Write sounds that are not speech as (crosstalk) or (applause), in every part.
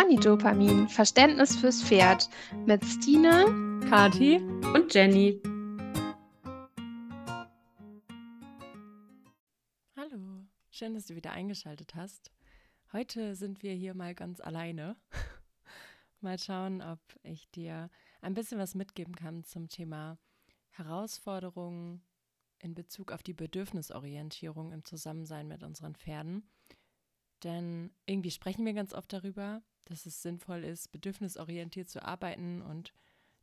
Ponydopamin, Verständnis fürs Pferd mit Stine, Kati und Jenny. Hallo, schön, dass du wieder eingeschaltet hast. Heute sind wir hier mal ganz alleine. (laughs) mal schauen, ob ich dir ein bisschen was mitgeben kann zum Thema Herausforderungen in Bezug auf die Bedürfnisorientierung im Zusammensein mit unseren Pferden. Denn irgendwie sprechen wir ganz oft darüber, dass es sinnvoll ist, bedürfnisorientiert zu arbeiten und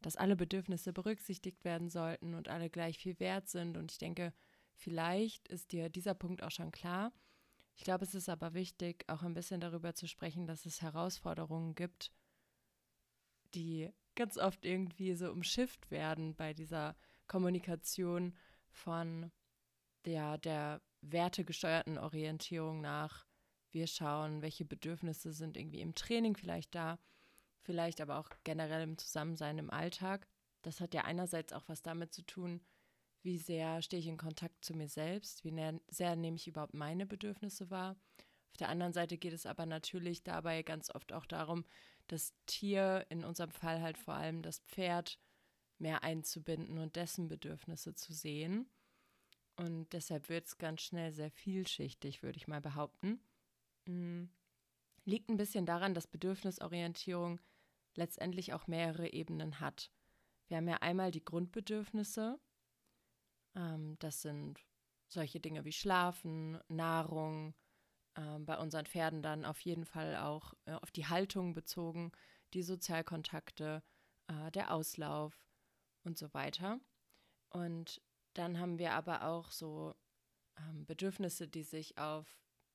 dass alle Bedürfnisse berücksichtigt werden sollten und alle gleich viel wert sind. Und ich denke, vielleicht ist dir dieser Punkt auch schon klar. Ich glaube, es ist aber wichtig, auch ein bisschen darüber zu sprechen, dass es Herausforderungen gibt, die ganz oft irgendwie so umschifft werden bei dieser Kommunikation von der, der wertegesteuerten Orientierung nach wir schauen, welche Bedürfnisse sind irgendwie im Training vielleicht da, vielleicht aber auch generell im Zusammensein im Alltag. Das hat ja einerseits auch was damit zu tun, wie sehr stehe ich in Kontakt zu mir selbst, wie sehr nehme ich überhaupt meine Bedürfnisse wahr. Auf der anderen Seite geht es aber natürlich dabei ganz oft auch darum, das Tier, in unserem Fall halt vor allem das Pferd, mehr einzubinden und dessen Bedürfnisse zu sehen. Und deshalb wird es ganz schnell sehr vielschichtig, würde ich mal behaupten. Mhm. Liegt ein bisschen daran, dass Bedürfnisorientierung letztendlich auch mehrere Ebenen hat. Wir haben ja einmal die Grundbedürfnisse. Ähm, das sind solche Dinge wie Schlafen, Nahrung, ähm, bei unseren Pferden dann auf jeden Fall auch äh, auf die Haltung bezogen, die Sozialkontakte, äh, der Auslauf und so weiter. Und dann haben wir aber auch so ähm, Bedürfnisse, die sich auf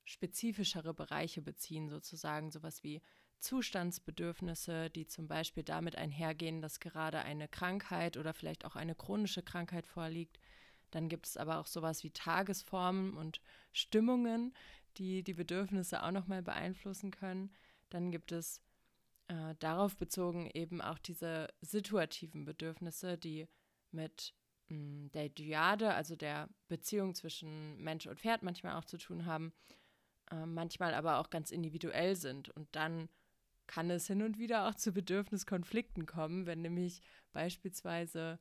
spezifischere Bereiche beziehen, sozusagen sowas wie Zustandsbedürfnisse, die zum Beispiel damit einhergehen, dass gerade eine Krankheit oder vielleicht auch eine chronische Krankheit vorliegt. Dann gibt es aber auch sowas wie Tagesformen und Stimmungen, die die Bedürfnisse auch nochmal beeinflussen können. Dann gibt es äh, darauf bezogen eben auch diese situativen Bedürfnisse, die mit mh, hm, der Dyade, also der Beziehung zwischen Mensch und Pferd manchmal auch zu tun haben äh, manchmal aber auch ganz individuell sind. Und dann kann es hin und wieder auch zu Bedürfniskonflikten kommen, wenn nämlich beispielsweise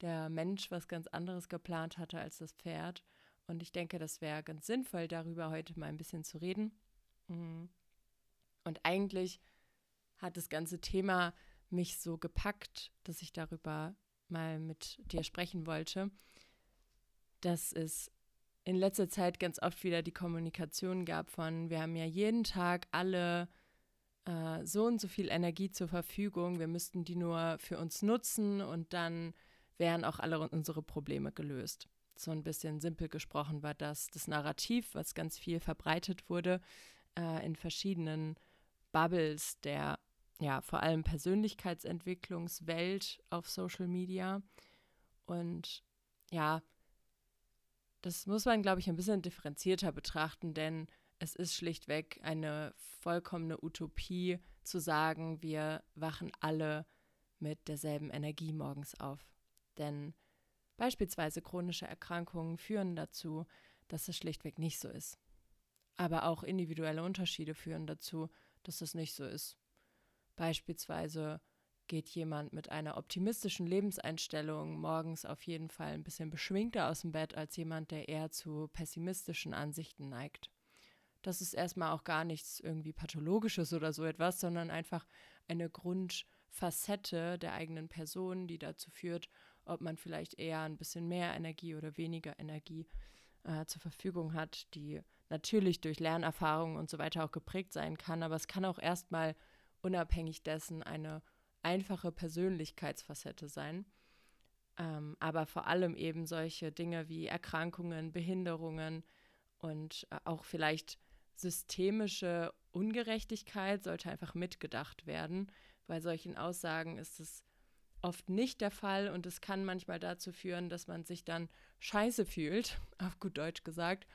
der Mensch was ganz anderes geplant hatte als das Pferd. Und ich denke, das wäre ganz sinnvoll, darüber heute mal ein bisschen zu reden. Mhm. Und eigentlich hat das ganze Thema mich so gepackt, dass ich darüber mal mit dir sprechen wollte, dass es in letzter Zeit ganz oft wieder die Kommunikation gab von, wir haben ja jeden Tag alle äh, so und so viel Energie zur Verfügung, wir müssten die nur für uns nutzen und dann wären auch alle unsere Probleme gelöst. So ein bisschen simpel gesprochen war das das Narrativ, was ganz viel verbreitet wurde äh, in verschiedenen Bubbles der ja vor allem Persönlichkeitsentwicklungswelt auf Social Media. Und ja, das muss man, glaube ich, ein bisschen differenzierter betrachten, denn es ist schlichtweg eine vollkommene Utopie zu sagen, wir wachen alle mit derselben Energie morgens auf. Denn beispielsweise chronische Erkrankungen führen dazu, dass es schlichtweg nicht so ist. Aber auch individuelle Unterschiede führen dazu, dass es nicht so ist. Beispielsweise geht jemand mit einer optimistischen Lebenseinstellung morgens auf jeden Fall ein bisschen beschwingter aus dem Bett als jemand, der eher zu pessimistischen Ansichten neigt. Das ist erstmal auch gar nichts irgendwie pathologisches oder so etwas, sondern einfach eine Grundfacette der eigenen Person, die dazu führt, ob man vielleicht eher ein bisschen mehr Energie oder weniger Energie äh, zur Verfügung hat, die natürlich durch Lernerfahrungen und so weiter auch geprägt sein kann, aber es kann auch erstmal unabhängig dessen eine einfache Persönlichkeitsfacette sein. Ähm, aber vor allem eben solche Dinge wie Erkrankungen, Behinderungen und äh, auch vielleicht systemische Ungerechtigkeit sollte einfach mitgedacht werden. Bei solchen Aussagen ist es oft nicht der Fall und es kann manchmal dazu führen, dass man sich dann scheiße fühlt, (laughs) auf gut Deutsch gesagt,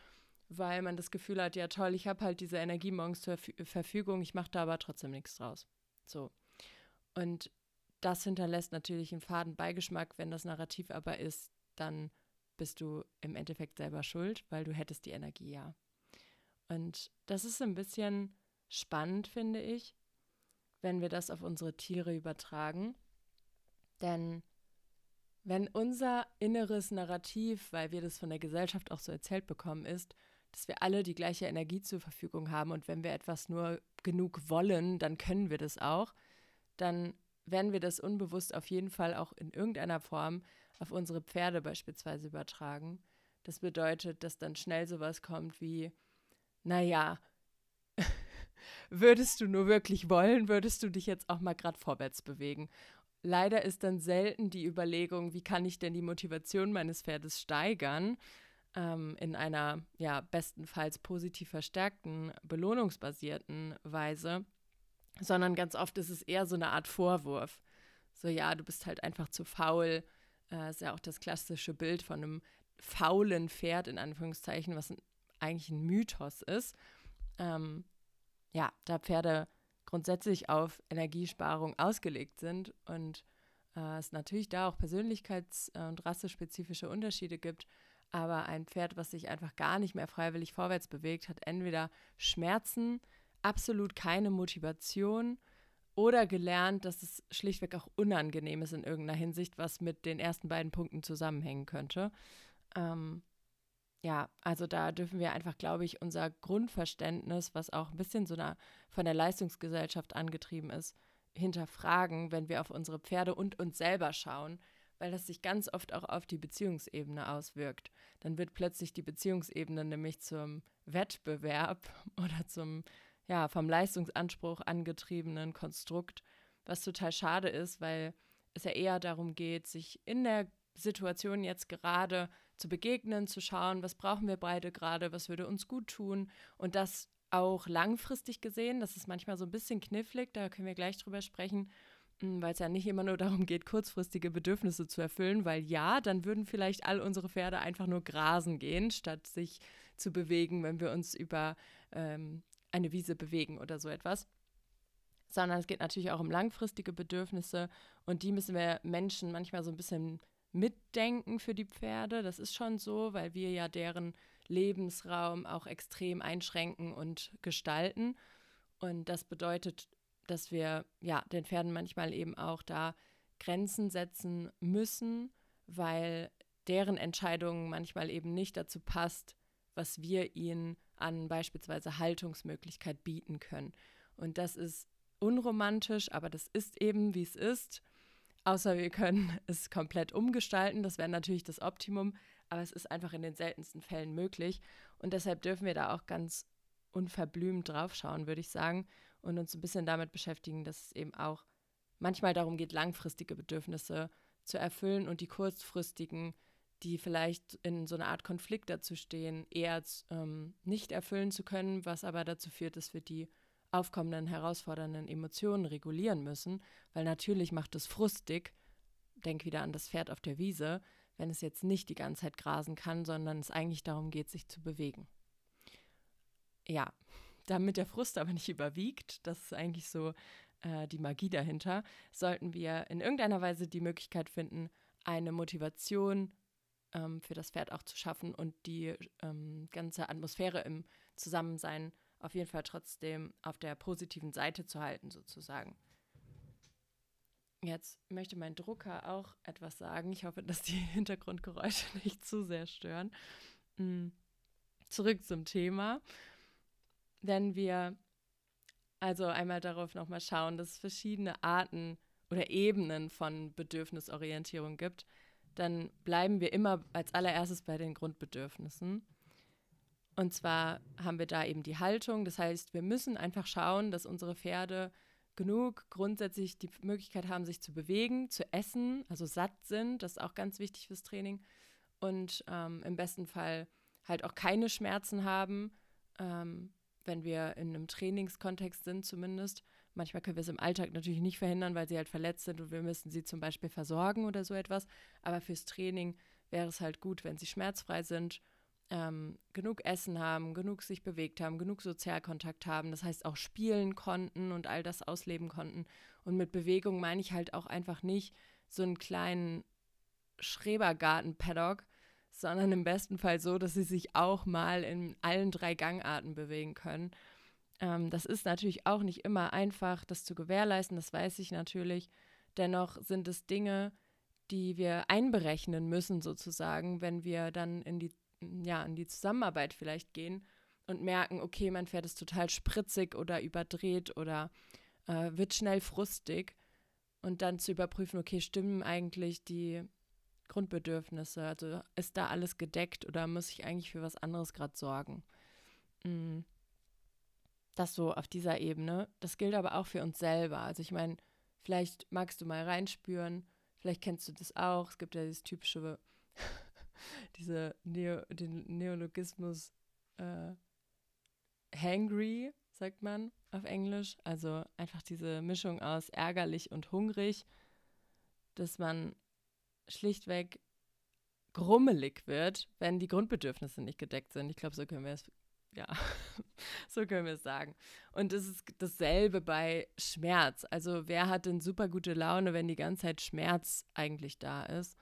weil man das Gefühl hat, ja toll, ich habe halt diese Energie morgens zur Verfügung, ich mache da aber trotzdem nichts draus. So. Und das hinterlässt natürlich einen faden Beigeschmack. Wenn das Narrativ aber ist, dann bist du im Endeffekt selber schuld, weil du hättest die Energie ja. Und das ist ein bisschen spannend, finde ich, wenn wir das auf unsere Tiere übertragen. Denn wenn unser inneres Narrativ, weil wir das von der Gesellschaft auch so erzählt bekommen, ist, dass wir alle die gleiche Energie zur Verfügung haben und wenn wir etwas nur genug wollen, dann können wir das auch, dann werden wir das unbewusst auf jeden Fall auch in irgendeiner Form auf unsere Pferde beispielsweise übertragen. Das bedeutet, dass dann schnell sowas kommt wie, naja, (laughs) würdest du nur wirklich wollen, würdest du dich jetzt auch mal gerade vorwärts bewegen. Leider ist dann selten die Überlegung, wie kann ich denn die Motivation meines Pferdes steigern, ähm, in einer ja bestenfalls positiv verstärkten, belohnungsbasierten Weise, sondern ganz oft ist es eher so eine Art Vorwurf. So, ja, du bist halt einfach zu faul. Äh, ist ja auch das klassische Bild von einem faulen Pferd, in Anführungszeichen, was eigentlich ein Mythos ist. Ähm, ja, da Pferde grundsätzlich auf Energiesparung ausgelegt sind und äh, es natürlich da auch persönlichkeits- und rassespezifische Unterschiede gibt, aber ein Pferd, was sich einfach gar nicht mehr freiwillig vorwärts bewegt, hat entweder Schmerzen, absolut keine Motivation oder gelernt, dass es schlichtweg auch unangenehm ist in irgendeiner Hinsicht, was mit den ersten beiden Punkten zusammenhängen könnte. Ähm, ja, also da dürfen wir einfach, glaube ich, unser Grundverständnis, was auch ein bisschen so einer, von der Leistungsgesellschaft angetrieben ist, hinterfragen, wenn wir auf unsere Pferde und uns selber schauen, weil das sich ganz oft auch auf die Beziehungsebene auswirkt. Dann wird plötzlich die Beziehungsebene nämlich zum Wettbewerb (laughs) oder zum ja, vom Leistungsanspruch angetriebenen Konstrukt, was total schade ist, weil es ja eher darum geht, sich in der Situation jetzt gerade zu begegnen, zu schauen, was brauchen wir beide gerade, was würde uns gut tun und das auch langfristig gesehen, das ist manchmal so ein bisschen knifflig, da können wir gleich drüber sprechen, hm, weil es ja nicht immer nur darum geht, kurzfristige Bedürfnisse zu erfüllen, weil ja, dann würden vielleicht all unsere Pferde einfach nur grasen gehen, statt sich zu bewegen, wenn wir uns über ähm, eine Wiese bewegen oder so etwas. Sondern es geht natürlich auch um langfristige Bedürfnisse und die müssen wir Menschen manchmal so ein bisschen mitdenken für die Pferde. Das ist schon so, weil wir ja deren Lebensraum auch extrem einschränken und gestalten. Und das bedeutet, dass wir ja den Pferden manchmal eben auch da Grenzen setzen müssen, weil deren Entscheidungen manchmal eben nicht dazu passt, was wir ihnen an beispielsweise Haltungsmöglichkeit bieten können. Und das ist unromantisch, aber das ist eben, wie es ist. Außer wir können (laughs) es komplett umgestalten. Das wäre natürlich das Optimum, aber es ist einfach in den seltensten Fällen möglich. Und deshalb dürfen wir da auch ganz unverblümt draufschauen, würde ich sagen, und uns ein bisschen damit beschäftigen, dass es eben auch manchmal darum geht, langfristige Bedürfnisse zu erfüllen und die kurzfristigen die vielleicht in so einer Art Konflikt dazu stehen, eher ähm, nicht erfüllen zu können, was aber dazu führt, dass wir die aufkommenden, herausfordernden Emotionen regulieren müssen, weil natürlich macht es frustig, denk wieder an das Pferd auf der Wiese, wenn es jetzt nicht die ganze Zeit grasen kann, sondern es eigentlich darum geht, sich zu bewegen. Ja, damit der Frust aber nicht überwiegt, das ist eigentlich so äh, die Magie dahinter, sollten wir in irgendeiner Weise die Möglichkeit finden, eine Motivation ähm, für das Pferd auch zu schaffen und die ähm, ganze Atmosphäre im Zusammensein auf jeden Fall trotzdem auf der positiven Seite zu halten, sozusagen. Jetzt möchte mein Drucker auch etwas sagen. Ich hoffe, dass die (laughs) Hintergrundgeräusche (laughs) nicht zu sehr stören. Mhm. Zurück zum Thema. Wenn wir also einmal darauf nochmal schauen, dass es verschiedene Arten oder Ebenen von Bedürfnisorientierung gibt, dann bleiben wir immer als allererstes bei den Grundbedürfnissen. Und zwar haben wir da eben die Haltung. Das heißt, wir müssen einfach schauen, dass unsere Pferde genug grundsätzlich die Möglichkeit haben, sich zu bewegen, zu essen, also satt sind. Das ist auch ganz wichtig fürs Training. Und ähm, im besten Fall halt auch keine Schmerzen haben, ähm, wenn wir in einem Trainingskontext sind zumindest. Manchmal können wir es im Alltag natürlich nicht verhindern, weil sie halt verletzt sind und wir müssen sie zum Beispiel versorgen oder so etwas. Aber fürs Training wäre es halt gut, wenn sie schmerzfrei sind, ähm, genug Essen haben, genug sich bewegt haben, genug Sozialkontakt haben. Das heißt auch spielen konnten und all das ausleben konnten. Und mit Bewegung meine ich halt auch einfach nicht so einen kleinen Schrebergarten-Paddock, sondern im besten Fall so, dass sie sich auch mal in allen drei Gangarten bewegen können Ähm, das ist natürlich auch nicht immer einfach, das zu gewährleisten, das weiß ich natürlich. Dennoch sind es Dinge, die wir einberechnen müssen, sozusagen, wenn wir dann in die, ja, in die Zusammenarbeit vielleicht gehen und merken, okay, mein Pferd ist total spritzig oder überdreht oder äh, wird schnell frustig. Und dann zu überprüfen, okay, stimmen eigentlich die Grundbedürfnisse? Also ist da alles gedeckt oder muss ich eigentlich für was anderes gerade sorgen? Mhm. Das so auf dieser Ebene. Das gilt aber auch für uns selber. Also ich meine, vielleicht magst du mal reinspüren, vielleicht kennst du das auch. Es gibt ja dieses typische, (laughs) diese Neo, den Neologismus äh, hangry, sagt man auf Englisch. Also einfach diese Mischung aus ärgerlich und hungrig, dass man schlichtweg grummelig wird, wenn die Grundbedürfnisse nicht gedeckt sind. Ich glaube, so können wir es, ja, (laughs) so können wir es sagen. Und es ist dasselbe bei Schmerz. Also wer hat denn super gute Laune, wenn die ganze Zeit Schmerz eigentlich da ist?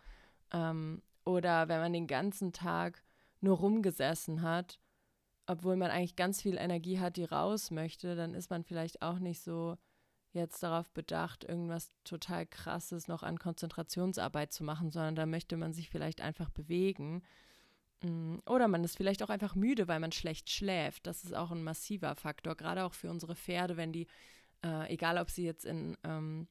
Ähm, oder wenn man den ganzen Tag nur rumgesessen hat, obwohl man eigentlich ganz viel Energie hat, die raus möchte, dann ist man vielleicht auch nicht so jetzt darauf bedacht, irgendwas total Krasses noch an Konzentrationsarbeit zu machen, sondern da möchte man sich vielleicht einfach bewegen. Mm, oder man ist vielleicht auch einfach müde, weil man schlecht schläft. Das ist auch ein massiver Faktor, gerade auch für unsere Pferde, wenn die, äh, egal ob sie jetzt in, ähm,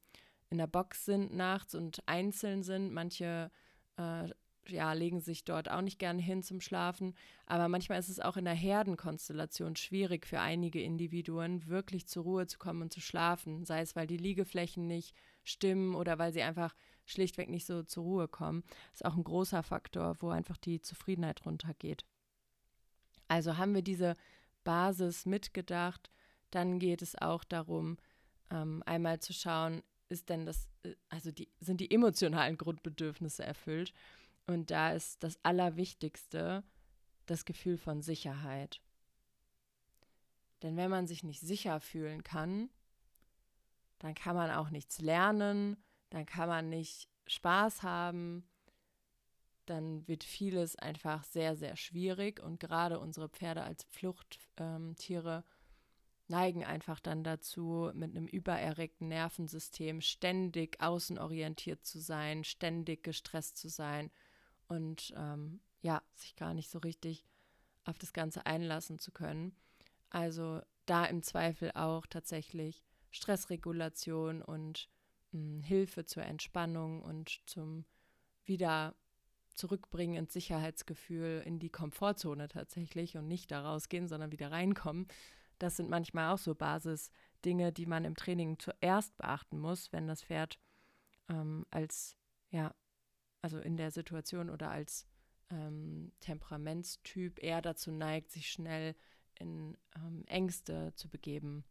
in der Box sind nachts und einzeln sind, manche äh, ja, legen sich dort auch nicht gerne hin zum Schlafen. Aber manchmal ist es auch in der Herdenkonstellation schwierig für einige Individuen, wirklich zur Ruhe zu kommen und zu schlafen. Sei es, weil die Liegeflächen nicht stimmen oder weil sie einfach schlichtweg nicht so zur Ruhe kommen. Ist auch ein großer Faktor, wo einfach die Zufriedenheit runtergeht. Also haben wir diese Basis mitgedacht. Dann geht es auch darum, ähm, einmal zu schauen, ist denn das, äh, also die, sind die emotionalen Grundbedürfnisse erfüllt? Und da ist das Allerwichtigste das Gefühl von Sicherheit. Denn wenn man sich nicht sicher fühlen kann, dann kann man auch nichts lernen, dann kann man nicht Spaß haben, dann wird vieles einfach sehr, sehr schwierig. Und gerade unsere Pferde als Fluchttiere ähm, neigen einfach dann dazu, mit einem übererregten Nervensystem ständig außenorientiert zu sein, ständig gestresst zu sein und ähm, ja, sich gar nicht so richtig auf das Ganze einlassen zu können. Also da im Zweifel auch tatsächlich Stressregulation und Hilfe zur Entspannung und zum wieder zurückbringen ins Sicherheitsgefühl, in die Komfortzone tatsächlich und nicht da rausgehen, sondern wieder reinkommen. Das sind manchmal auch so Basisdinge, die man im Training zuerst beachten muss, wenn das Pferd ähm, als ja, also in der Situation oder als ähm, Temperamentstyp eher dazu neigt, sich schnell in ähm, Ängste zu begeben.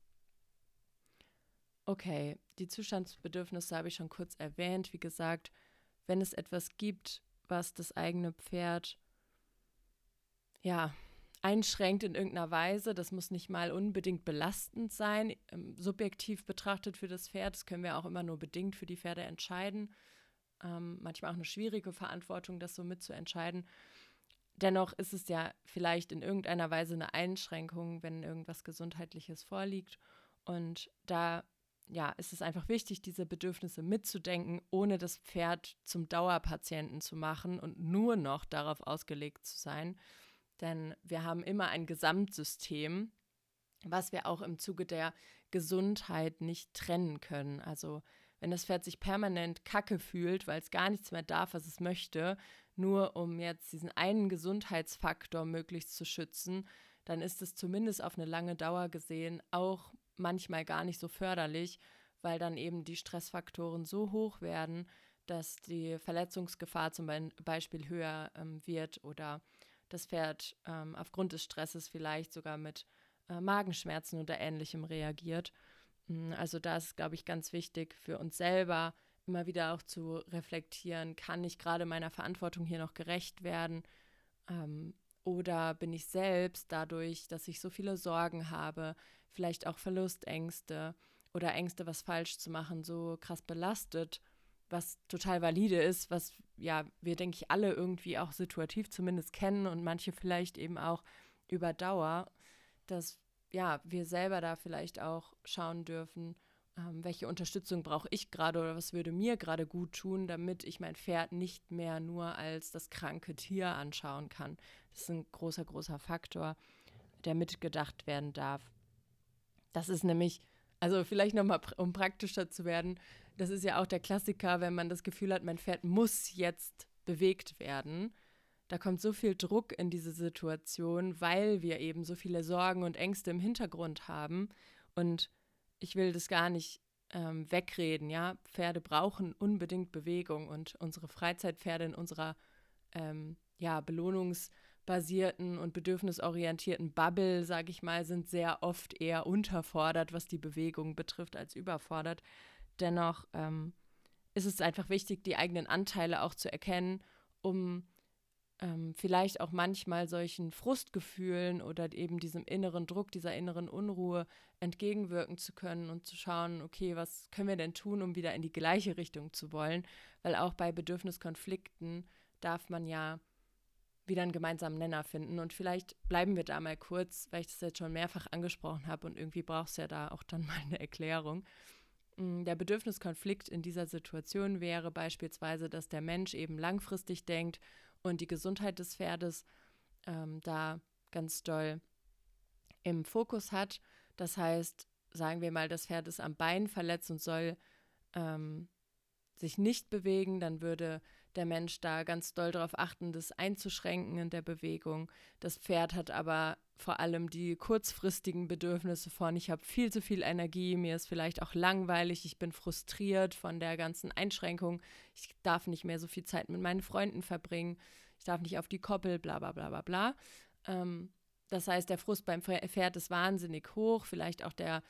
Okay, die Zustandsbedürfnisse habe ich schon kurz erwähnt. Wie gesagt, wenn es etwas gibt, was das eigene Pferd ja einschränkt in irgendeiner Weise, das muss nicht mal unbedingt belastend sein, ähm, subjektiv betrachtet für das Pferd. Das können wir auch immer nur bedingt für die Pferde entscheiden ähm, manchmal auch eine schwierige Verantwortung, das so mitzuentscheiden. Dennoch ist es ja vielleicht in irgendeiner Weise eine Einschränkung, wenn irgendwas Gesundheitliches vorliegt. Und da ja, ist es einfach wichtig, diese Bedürfnisse mitzudenken, ohne das Pferd zum Dauerpatienten zu machen und nur noch darauf ausgelegt zu sein. Denn wir haben immer ein Gesamtsystem, was wir auch im Zuge der Gesundheit nicht trennen können. Also wenn das Pferd sich permanent kacke fühlt, weil es gar nichts mehr darf, was es möchte, nur um jetzt diesen einen Gesundheitsfaktor möglichst zu schützen, dann ist es zumindest auf eine lange Dauer gesehen auch manchmal gar nicht so förderlich, weil dann eben die Stressfaktoren so hoch werden, dass die Verletzungsgefahr zum Beispiel höher ähm, wird oder das Pferd ähm, aufgrund des Stresses vielleicht sogar mit äh, Magenschmerzen oder ähnlichem reagiert. Mm, also da ist, glaube ich, ganz wichtig für uns selber immer wieder auch zu reflektieren, kann ich gerade meiner Verantwortung hier noch gerecht werden? Ähm, oder bin ich selbst dadurch, dass ich so viele Sorgen habe, vielleicht auch Verlustängste oder Ängste, was falsch zu machen, so krass belastet, was total valide ist, was ja wir, denke ich, alle irgendwie auch situativ zumindest kennen und manche vielleicht eben auch über Dauer, dass ja, wir selber da vielleicht auch schauen dürfen, ähm, welche Unterstützung brauche ich gerade oder was würde mir gerade gut tun, damit ich mein Pferd nicht mehr nur als das kranke Tier anschauen kann. Das ist ein großer, großer Faktor, der mitgedacht werden darf. Das ist nämlich, also vielleicht nochmal, um praktischer zu werden, das ist ja auch der Klassiker, wenn man das Gefühl hat, mein Pferd muss jetzt bewegt werden. Da kommt so viel Druck in diese Situation, weil wir eben so viele Sorgen und Ängste im Hintergrund haben. Und ich will das gar nicht ähm, wegreden, ja. Pferde brauchen unbedingt Bewegung und unsere Freizeitpferde in unserer ähm, ja, belohnungsbasierten und bedürfnisorientierten Bubble, sage ich mal, sind sehr oft eher unterfordert, was die Bewegung betrifft, als überfordert. Dennoch ähm, ist es einfach wichtig, die eigenen Anteile auch zu erkennen, um ähm, vielleicht auch manchmal solchen Frustgefühlen oder eben diesem inneren Druck, dieser inneren Unruhe entgegenwirken zu können und zu schauen, okay, was können wir denn tun, um wieder in die gleiche Richtung zu wollen? Weil auch bei Bedürfniskonflikten darf man ja wieder einen gemeinsamen Nenner finden. Und vielleicht bleiben wir da mal kurz, weil ich das jetzt schon mehrfach angesprochen habe und irgendwie braucht es ja da auch dann mal eine Erklärung. Mm, der Bedürfniskonflikt in dieser Situation wäre beispielsweise, dass der Mensch eben langfristig denkt und die Gesundheit des Pferdes ähm, da ganz doll im Fokus hat. Das heißt, sagen wir mal, das Pferd ist am Bein verletzt und soll ähm, sich nicht bewegen, dann würde der Mensch da ganz doll darauf achten, das einzuschränken in der Bewegung. Das Pferd hat aber vor allem die kurzfristigen Bedürfnisse von, ich habe viel zu viel Energie, mir ist vielleicht auch langweilig, ich bin frustriert von der ganzen Einschränkung, ich darf nicht mehr so viel Zeit mit meinen Freunden verbringen, ich darf nicht auf die Koppel, bla bla bla bla bla. Ähm, das heißt, der Frust beim Pferd ist wahnsinnig hoch, vielleicht auch der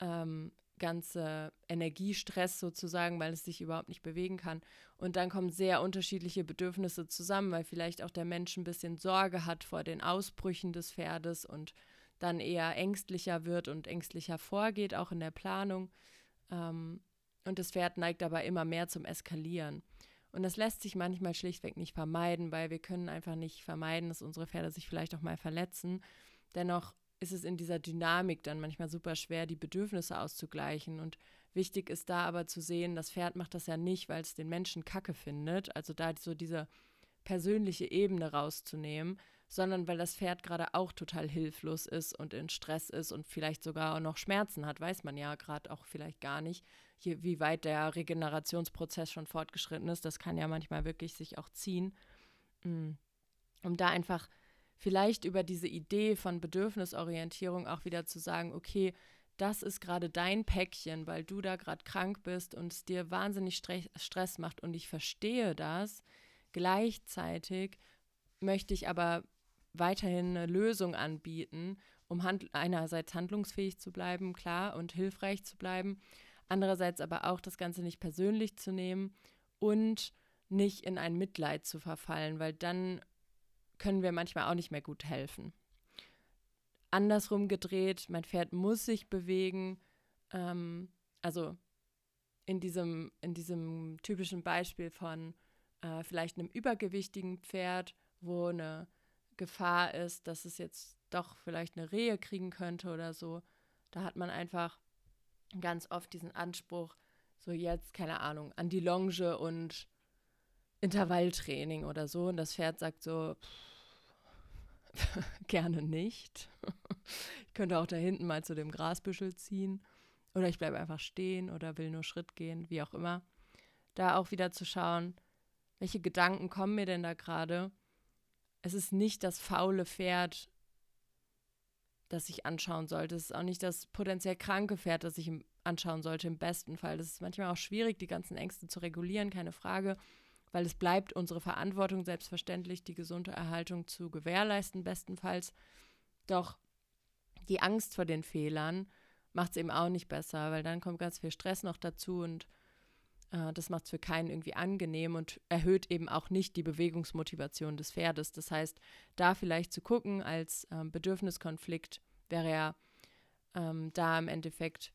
ähm, ganze Energiestress sozusagen, weil es sich überhaupt nicht bewegen kann. Und dann kommen sehr unterschiedliche Bedürfnisse zusammen, weil vielleicht auch der Mensch ein bisschen Sorge hat vor den Ausbrüchen des Pferdes und dann eher ängstlicher wird und ängstlicher vorgeht, auch in der Planung. Ähm, und das Pferd neigt aber immer mehr zum Eskalieren. Und das lässt sich manchmal schlichtweg nicht vermeiden, weil wir können einfach nicht vermeiden, dass unsere Pferde sich vielleicht auch mal verletzen. Dennoch ist es in dieser Dynamik dann manchmal super schwer, die Bedürfnisse auszugleichen. Und wichtig ist da aber zu sehen, das Pferd macht das ja nicht, weil es den Menschen kacke findet, also da so diese persönliche Ebene rauszunehmen, sondern weil das Pferd gerade auch total hilflos ist und in Stress ist und vielleicht sogar auch noch Schmerzen hat, weiß man ja gerade auch vielleicht gar nicht, hier, wie weit der Regenerationsprozess schon fortgeschritten ist. Das kann ja manchmal wirklich sich auch ziehen. Mm. Um da einfach vielleicht über diese Idee von Bedürfnisorientierung auch wieder zu sagen, okay, das ist gerade dein Päckchen, weil du da gerade krank bist und es dir wahnsinnig Stress macht und ich verstehe das. Gleichzeitig möchte ich aber weiterhin eine Lösung anbieten, um hand einerseits handlungsfähig zu bleiben, klar, und hilfreich zu bleiben, andererseits aber auch das Ganze nicht persönlich zu nehmen und nicht in ein Mitleid zu verfallen, weil dann können wir manchmal auch nicht mehr gut helfen. Andersrum gedreht, mein Pferd muss sich bewegen. Ähm, also in diesem, in diesem typischen Beispiel von äh, vielleicht einem übergewichtigen Pferd, wo eine Gefahr ist, dass es jetzt doch vielleicht eine Rehe kriegen könnte oder so. Da hat man einfach ganz oft diesen Anspruch, so jetzt, keine Ahnung, an die Longe und Intervalltraining oder so. Und das Pferd sagt so, pff, (laughs) Gerne nicht. (laughs) ich könnte auch da hinten mal zu dem Grasbüschel ziehen. Oder ich bleibe einfach stehen oder will nur Schritt gehen, wie auch immer. Da auch wieder zu schauen, welche Gedanken kommen mir denn da gerade? Es ist nicht das faule Pferd, das ich anschauen sollte. Es ist auch nicht das potenziell kranke Pferd, das ich anschauen sollte, im besten Fall. Das ist manchmal auch schwierig, die ganzen Ängste zu regulieren, keine Frage weil es bleibt unsere Verantwortung, selbstverständlich die gesunde Erhaltung zu gewährleisten, bestenfalls. Doch die Angst vor den Fehlern macht es eben auch nicht besser, weil dann kommt ganz viel Stress noch dazu und äh, das macht es für keinen irgendwie angenehm und erhöht eben auch nicht die Bewegungsmotivation des Pferdes. Das heißt, da vielleicht zu gucken als ähm, Bedürfniskonflikt wäre ja ähm, da im Endeffekt,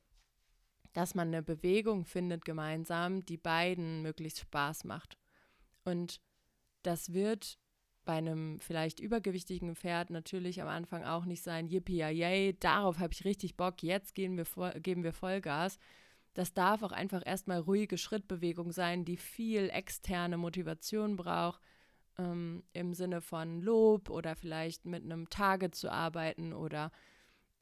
dass man eine Bewegung findet gemeinsam, die beiden möglichst Spaß macht. Und das wird bei einem vielleicht übergewichtigen Pferd natürlich am Anfang auch nicht sein, yippie yay, darauf habe ich richtig Bock, jetzt gehen wir geben wir Vollgas. Das darf auch einfach erstmal ruhige Schrittbewegung sein, die viel externe Motivation braucht, ähm, im Sinne von Lob oder vielleicht mit einem Target zu arbeiten oder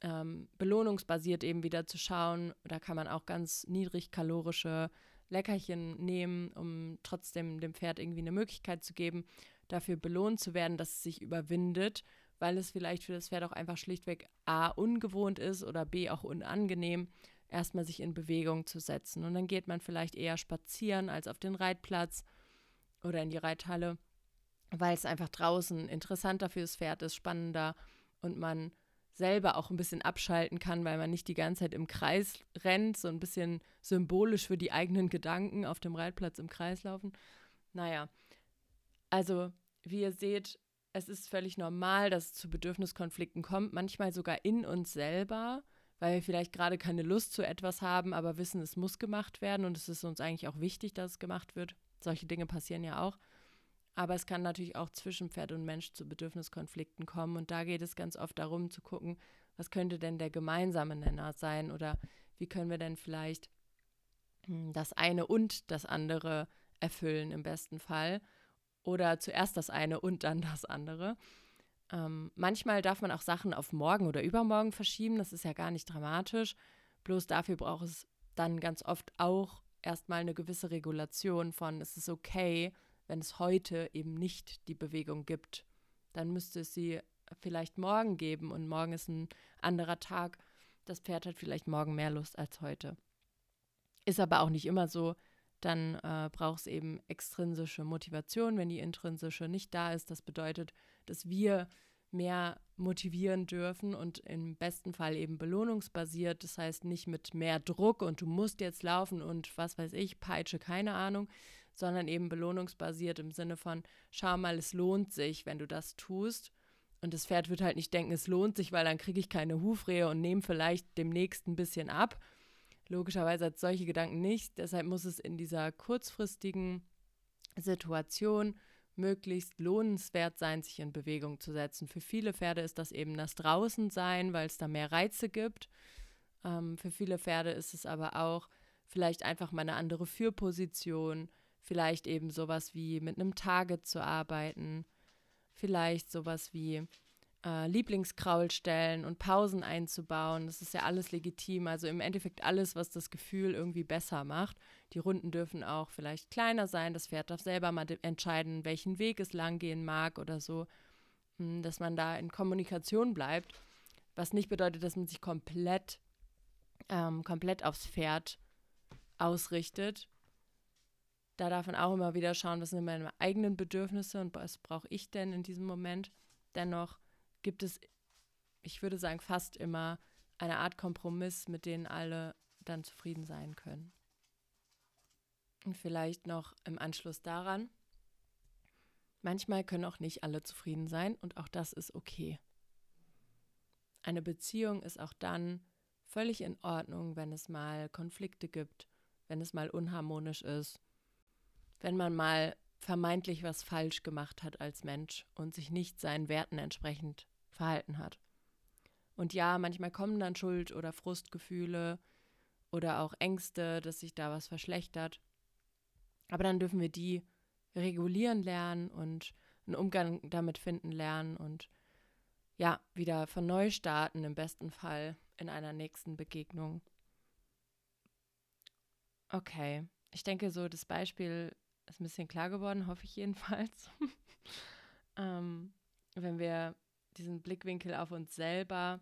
ähm, belohnungsbasiert eben wieder zu schauen. Da kann man auch ganz niedrigkalorische Leckerchen nehmen, um trotzdem dem Pferd irgendwie eine Möglichkeit zu geben dafür belohnt zu werden, dass es sich überwindet, weil es vielleicht für das Pferd auch einfach schlichtweg A ungewohnt ist oder B auch unangenehm, erstmal sich in Bewegung zu setzen. Und dann geht man vielleicht eher spazieren als auf den Reitplatz oder in die Reithalle, weil es einfach draußen interessanter für das Pferd ist, spannender und man selber auch ein bisschen abschalten kann, weil man nicht die ganze Zeit im Kreis rennt, so ein bisschen symbolisch für die eigenen Gedanken auf dem Reitplatz im Kreis laufen. Naja, also wie ihr seht, es ist völlig normal, dass es zu Bedürfniskonflikten kommt, manchmal sogar in uns selber, weil wir vielleicht gerade keine Lust zu etwas haben, aber wissen, es muss gemacht werden und es ist uns eigentlich auch wichtig, dass es gemacht wird. Solche Dinge passieren ja auch. Aber es kann natürlich auch zwischen Pferd und Mensch zu Bedürfniskonflikten kommen. Und da geht es ganz oft darum zu gucken, was könnte denn der gemeinsame Nenner sein oder wie können wir denn vielleicht hm, das eine und das andere erfüllen im besten Fall oder zuerst das eine und dann das andere. Ähm, manchmal darf man auch Sachen auf morgen oder übermorgen verschieben, das ist ja gar nicht dramatisch. Bloß dafür braucht es dann ganz oft auch erstmal eine gewisse Regulation von, es ist okay, wenn es heute eben nicht die Bewegung gibt. Dann müsste es sie vielleicht morgen geben und morgen ist ein anderer Tag. Das Pferd hat vielleicht morgen mehr Lust als heute. Ist aber auch nicht immer so, dann äh, braucht es eben extrinsische Motivation, wenn die intrinsische nicht da ist. Das bedeutet, dass wir mehr motivieren dürfen und im besten Fall eben belohnungsbasiert. Das heißt nicht mit mehr Druck und du musst jetzt laufen und was weiß ich, Peitsche, keine Ahnung, sondern eben belohnungsbasiert im Sinne von, schau mal, es lohnt sich, wenn du das tust. Und das Pferd wird halt nicht denken, es lohnt sich, weil dann kriege ich keine Hufrehe und nehme vielleicht demnächst ein bisschen ab, logischerweise hat solche Gedanken nicht. Deshalb muss es in dieser kurzfristigen Situation möglichst lohnenswert sein, sich in Bewegung zu setzen. Für viele Pferde ist das eben das Draußensein, weil es da mehr Reize gibt. Ähm, für viele Pferde ist es aber auch vielleicht einfach mal eine andere Führposition, vielleicht eben sowas wie mit einem Target zu arbeiten, vielleicht sowas wie äh, Lieblingskraulstellen und Pausen einzubauen. Das ist ja alles legitim. Also im Endeffekt alles, was das Gefühl irgendwie besser macht. Die Runden dürfen auch vielleicht kleiner sein. Das Pferd darf selber mal entscheiden, welchen Weg es lang gehen mag oder so. Hm, dass man da in Kommunikation bleibt. Was nicht bedeutet, dass man sich komplett, ähm, komplett aufs Pferd ausrichtet. Da darf man auch immer wieder schauen, was sind meine eigenen Bedürfnisse und was brauche ich denn in diesem Moment. Dennoch gibt es, ich würde sagen, fast immer eine Art Kompromiss, mit denen alle dann zufrieden sein können. Und vielleicht noch im Anschluss daran, manchmal können auch nicht alle zufrieden sein und auch das ist okay. Eine Beziehung ist auch dann völlig in Ordnung, wenn es mal Konflikte gibt, wenn es mal unharmonisch ist, wenn man mal vermeintlich was falsch gemacht hat als Mensch und sich nicht seinen Werten entsprechend verhalten hat. Und ja, manchmal kommen dann Schuld- oder Frustgefühle oder auch Ängste, dass sich da was verschlechtert. Aber dann dürfen wir die regulieren lernen und einen Umgang damit finden lernen und ja, wieder von neu starten, im besten Fall in einer nächsten Begegnung. Okay, ich denke, so das Beispiel ist ein bisschen klar geworden, hoffe ich jedenfalls. (laughs) ähm, wenn wir diesen Blickwinkel auf uns selber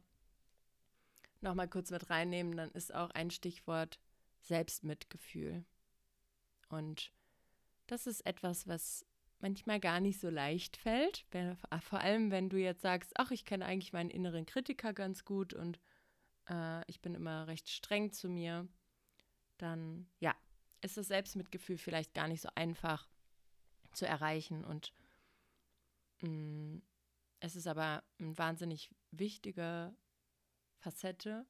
nochmal kurz mit reinnehmen, dann ist auch ein Stichwort Selbstmitgefühl. Und das ist etwas, was manchmal gar nicht so leicht fällt. Vor allem, wenn du jetzt sagst, ach, ich kenne eigentlich meinen inneren Kritiker ganz gut und äh, ich bin immer recht streng zu mir, dann ja, ist das Selbstmitgefühl vielleicht gar nicht so einfach zu erreichen und mh, mm, es ist aber eine wahnsinnig wichtige Facette,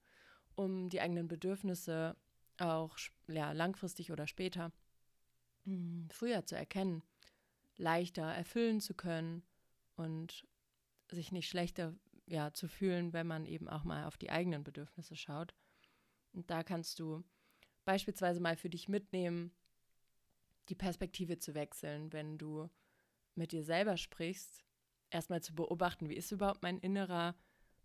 um die eigenen Bedürfnisse auch ja, langfristig oder später, mh, hm, früher zu erkennen, leichter erfüllen zu können und sich nicht schlechter ja, zu fühlen, wenn man eben auch mal auf die eigenen Bedürfnisse schaut. Und da kannst du beispielsweise mal für dich mitnehmen, die Perspektive zu wechseln, wenn du mit dir selber sprichst, erstmal zu beobachten, wie ist überhaupt mein innerer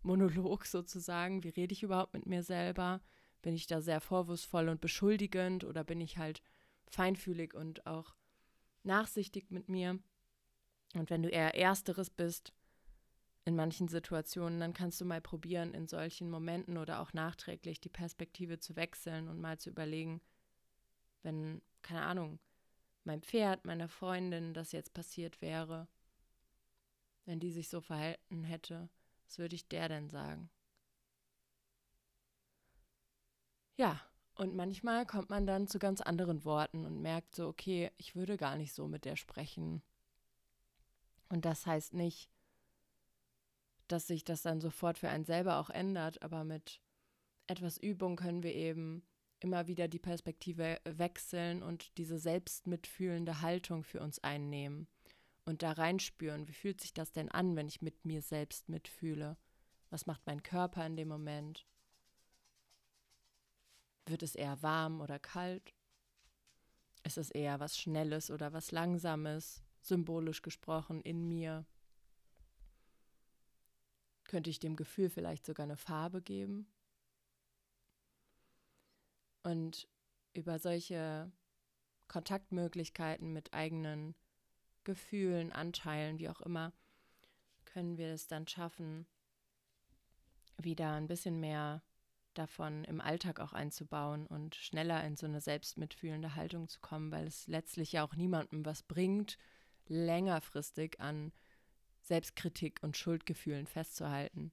Monolog sozusagen, wie rede ich überhaupt mit mir selber, bin ich da sehr vorwurfsvoll und beschuldigend oder bin ich halt feinfühlig und auch nachsichtig mit mir. Und wenn du eher ersteres bist, in manchen Situationen, dann kannst du mal probieren, in solchen Momenten oder auch nachträglich die Perspektive zu wechseln und mal zu überlegen, wenn, keine Ahnung, mein Pferd, meiner Freundin das jetzt passiert wäre, wenn die sich so verhalten hätte, was würde ich der denn sagen? Ja, und manchmal kommt man dann zu ganz anderen Worten und merkt so, okay, ich würde gar nicht so mit der sprechen. Und das heißt nicht, dass sich das dann sofort für einen selber auch ändert, aber mit etwas Übung können wir eben immer wieder die Perspektive wechseln und diese selbstmitfühlende Haltung für uns einnehmen und da reinspüren, wie fühlt sich das denn an, wenn ich mit mir selbst mitfühle? Was macht mein Körper in dem Moment? Wird es eher warm oder kalt? Ist es eher was Schnelles oder was Langsames, symbolisch gesprochen, in mir? Könnte ich dem Gefühl vielleicht sogar eine Farbe geben? Und über solche Kontaktmöglichkeiten mit eigenen Gefühlen, Anteilen, wie auch immer, können wir es dann schaffen, wieder ein bisschen mehr davon im Alltag auch einzubauen und schneller in so eine selbstmitfühlende Haltung zu kommen, weil es letztlich ja auch niemandem was bringt, längerfristig an Selbstkritik und Schuldgefühlen festzuhalten.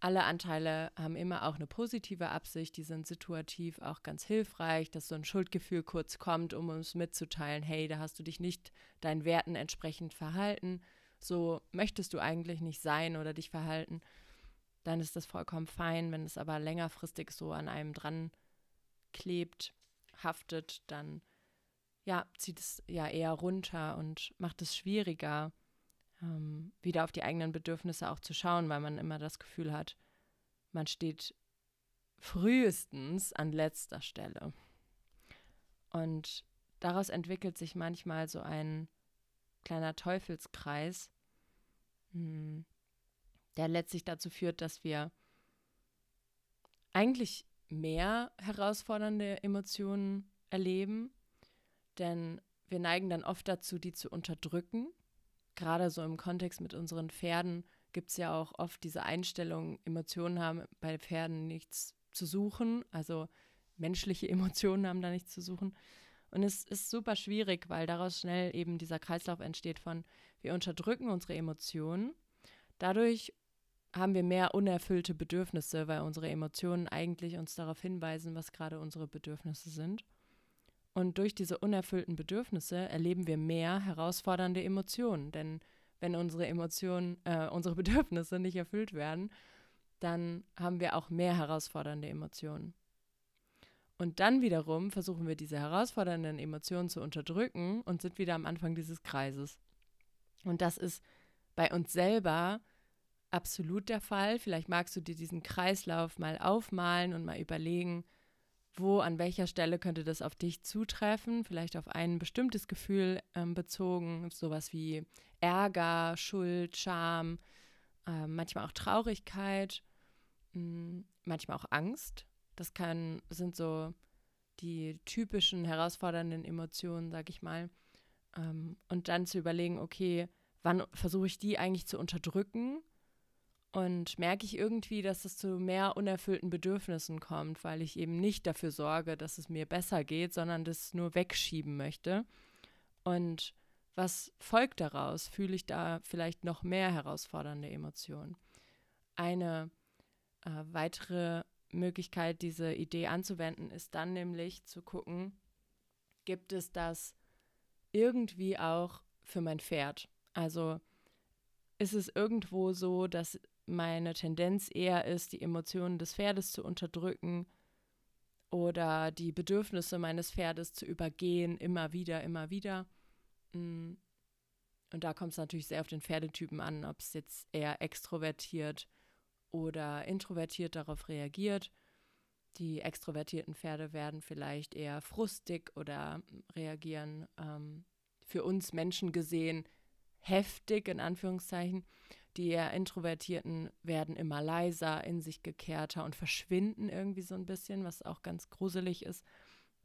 Alle Anteile haben immer auch eine positive Absicht, die sind situativ auch ganz hilfreich, dass so ein Schuldgefühl kurz kommt, um uns mitzuteilen, hey, da hast du dich nicht deinen Werten entsprechend verhalten, so möchtest du eigentlich nicht sein oder dich verhalten, dann ist das vollkommen fein. Wenn es aber längerfristig so an einem dran klebt, haftet, dann ja, zieht es ja eher runter und macht es schwieriger, ähm, wieder auf die eigenen Bedürfnisse auch zu schauen, weil man immer das Gefühl hat, man steht frühestens an letzter Stelle. Und daraus entwickelt sich manchmal so ein kleiner Teufelskreis, hm, der letztlich dazu führt, dass wir eigentlich mehr herausfordernde Emotionen erleben, denn wir neigen dann oft dazu, die zu unterdrücken gerade so im Kontext mit unseren Pferden gibt es ja auch oft diese Einstellung, Emotionen haben bei Pferden nichts zu suchen, also menschliche (laughs) Emotionen haben da nichts zu suchen. Und es ist super schwierig, weil daraus schnell eben dieser Kreislauf entsteht von, wir unterdrücken unsere Emotionen. Dadurch haben wir mehr unerfüllte Bedürfnisse, weil unsere Emotionen eigentlich uns darauf hinweisen, was gerade unsere Bedürfnisse sind. Und durch diese unerfüllten Bedürfnisse erleben wir mehr herausfordernde Emotionen. Denn wenn unsere Emotionen, äh, unsere (laughs) Bedürfnisse nicht erfüllt werden, dann haben wir auch mehr herausfordernde Emotionen. Und dann wiederum versuchen wir diese herausfordernden Emotionen zu unterdrücken und sind wieder am Anfang dieses Kreises. Und das ist bei uns selber absolut der Fall. Vielleicht magst du dir diesen Kreislauf mal aufmalen und mal überlegen, wo, an welcher Stelle könnte das auf dich zutreffen, vielleicht auf ein bestimmtes Gefühl ähm, bezogen, sowas wie Ärger, Schuld, Scham, äh, manchmal auch Traurigkeit, mh, hm, manchmal auch Angst. Das kann, sind so die typischen herausfordernden Emotionen, sag ich mal. Ähm, und dann zu überlegen, okay, wann versuche ich die eigentlich zu unterdrücken und merke ich irgendwie, dass es zu mehr unerfüllten Bedürfnissen kommt, weil ich eben nicht dafür sorge, dass es mir besser geht, sondern das nur wegschieben möchte. Und was folgt daraus? Fühle ich da vielleicht noch mehr herausfordernde Emotionen? Eine äh, weitere Möglichkeit, diese Idee anzuwenden, ist dann nämlich zu gucken, gibt es das irgendwie auch für mein Pferd? Also ist es irgendwo so, dass meine Tendenz eher ist, die Emotionen des Pferdes zu unterdrücken oder die Bedürfnisse meines Pferdes zu übergehen, immer wieder, immer wieder. Mm. und da kommt es natürlich sehr auf den Pferdetypen an, ob es jetzt eher extrovertiert oder introvertiert darauf reagiert. Die extrovertierten Pferde werden vielleicht eher frustig oder reagieren ähm, für uns Menschen gesehen heftig in Anführungszeichen. Die eher introvertierten werden immer leiser, in sich gekehrter und verschwinden irgendwie so ein bisschen, was auch ganz gruselig ist.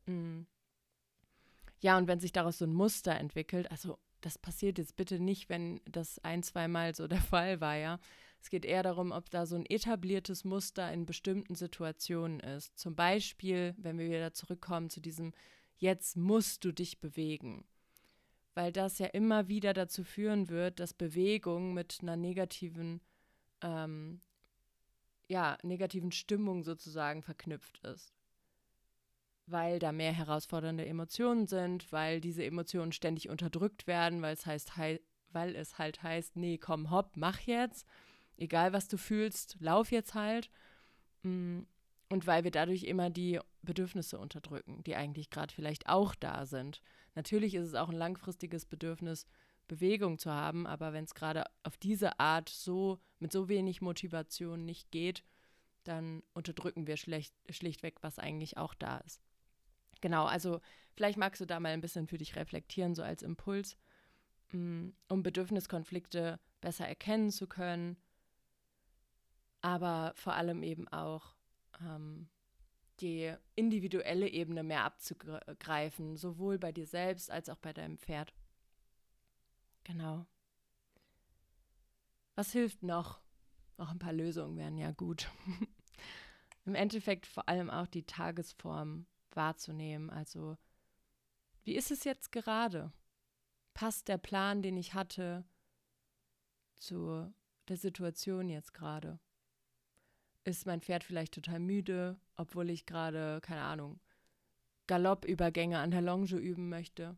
Mm. Ja, und wenn sich daraus so ein Muster entwickelt, also das passiert jetzt bitte nicht, wenn das ein, zweimal so der (laughs) Fall war, ja. Es geht eher darum, ob da so ein etabliertes Muster in bestimmten Situationen ist. Zum Beispiel, wenn wir wieder zurückkommen zu diesem, jetzt musst du dich bewegen. Weil das ja immer wieder dazu führen wird, dass Bewegung mit einer negativen, ähm, ja, negativen Stimmung sozusagen verknüpft ist. Weil da mehr herausfordernde Emotionen sind, weil diese Emotionen ständig unterdrückt werden, weil es heißt, weil es halt heißt, nee, komm, hopp, mach jetzt, egal was du fühlst, lauf jetzt halt. Und weil wir dadurch immer die Bedürfnisse unterdrücken, die eigentlich gerade vielleicht auch da sind. Natürlich ist es auch ein langfristiges Bedürfnis, Bewegung zu haben, aber wenn es gerade auf diese Art so mit so wenig Motivation nicht geht, dann unterdrücken wir schlecht, schlichtweg, was eigentlich auch da ist. Genau, also vielleicht magst du da mal ein bisschen für dich reflektieren, so als Impuls, mm, um Bedürfniskonflikte besser erkennen zu können, aber vor allem eben auch ähm, die individuelle Ebene mehr abzugreifen, sowohl bei dir selbst als auch bei deinem Pferd. Genau. Was hilft noch? Noch ein paar Lösungen wären ja gut. (laughs) Im Endeffekt vor allem auch die Tagesform wahrzunehmen. Also, wie ist es jetzt gerade? Passt der Plan, den ich hatte, zu der Situation jetzt gerade? Ist mein Pferd vielleicht total müde, obwohl ich gerade, keine Ahnung, Galoppübergänge an der Longe üben möchte?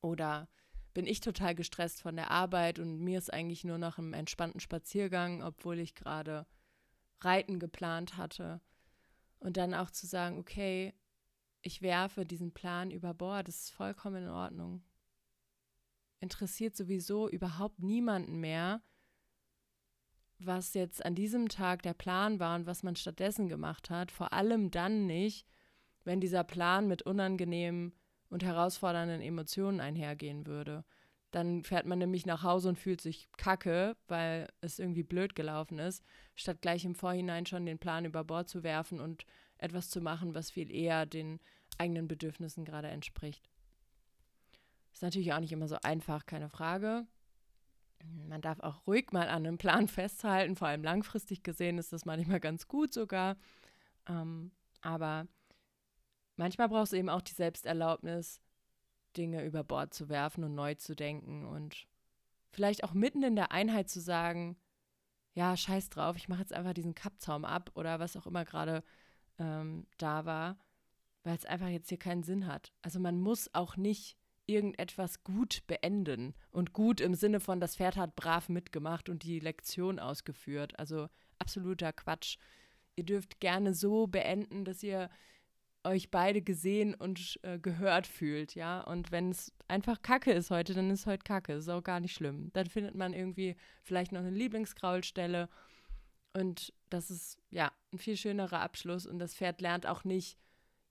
Oder bin ich total gestresst von der Arbeit und mir ist eigentlich nur noch ein entspannten Spaziergang, obwohl ich gerade Reiten geplant hatte? Und dann auch zu sagen, okay, ich werfe diesen Plan über Bord, das ist vollkommen in Ordnung. Interessiert sowieso überhaupt niemanden mehr, was jetzt an diesem Tag der Plan war und was man stattdessen gemacht hat. Vor allem dann nicht, wenn dieser Plan mit unangenehmen und herausfordernden Emotionen einhergehen würde. Dann fährt man nämlich nach Hause und fühlt sich kacke, weil es irgendwie blöd gelaufen ist, statt gleich im Vorhinein schon den Plan über Bord zu werfen und etwas zu machen, was viel eher den eigenen Bedürfnissen gerade entspricht. Ist natürlich auch nicht immer so einfach, keine Frage. Man darf auch ruhig mal an einem Plan (laughs) festhalten, vor allem langfristig gesehen ist das manchmal ganz gut sogar. Ähm, aber manchmal braucht es eben auch die Selbsterlaubnis, Dinge über Bord zu werfen und neu zu denken und vielleicht auch mitten in der Einheit zu sagen, ja, scheiß drauf, ich mache jetzt einfach diesen Kappzaum ab oder was auch immer gerade ähm, da war, weil es einfach jetzt hier keinen Sinn hat. Also man muss auch nicht irgendetwas gut beenden und gut im Sinne von, das Pferd hat brav mitgemacht und die Lektion ausgeführt. Also absoluter Quatsch. Ihr dürft gerne so beenden, dass ihr euch beide gesehen und äh, gehört fühlt, ja. Und wenn es einfach Kacke ist heute, dann ist heute Kacke. Ist auch gar nicht schlimm. Dann findet man irgendwie vielleicht noch eine Lieblingskraulstelle. Und das ist ja ein viel schönerer Abschluss. Und das Pferd lernt auch nicht,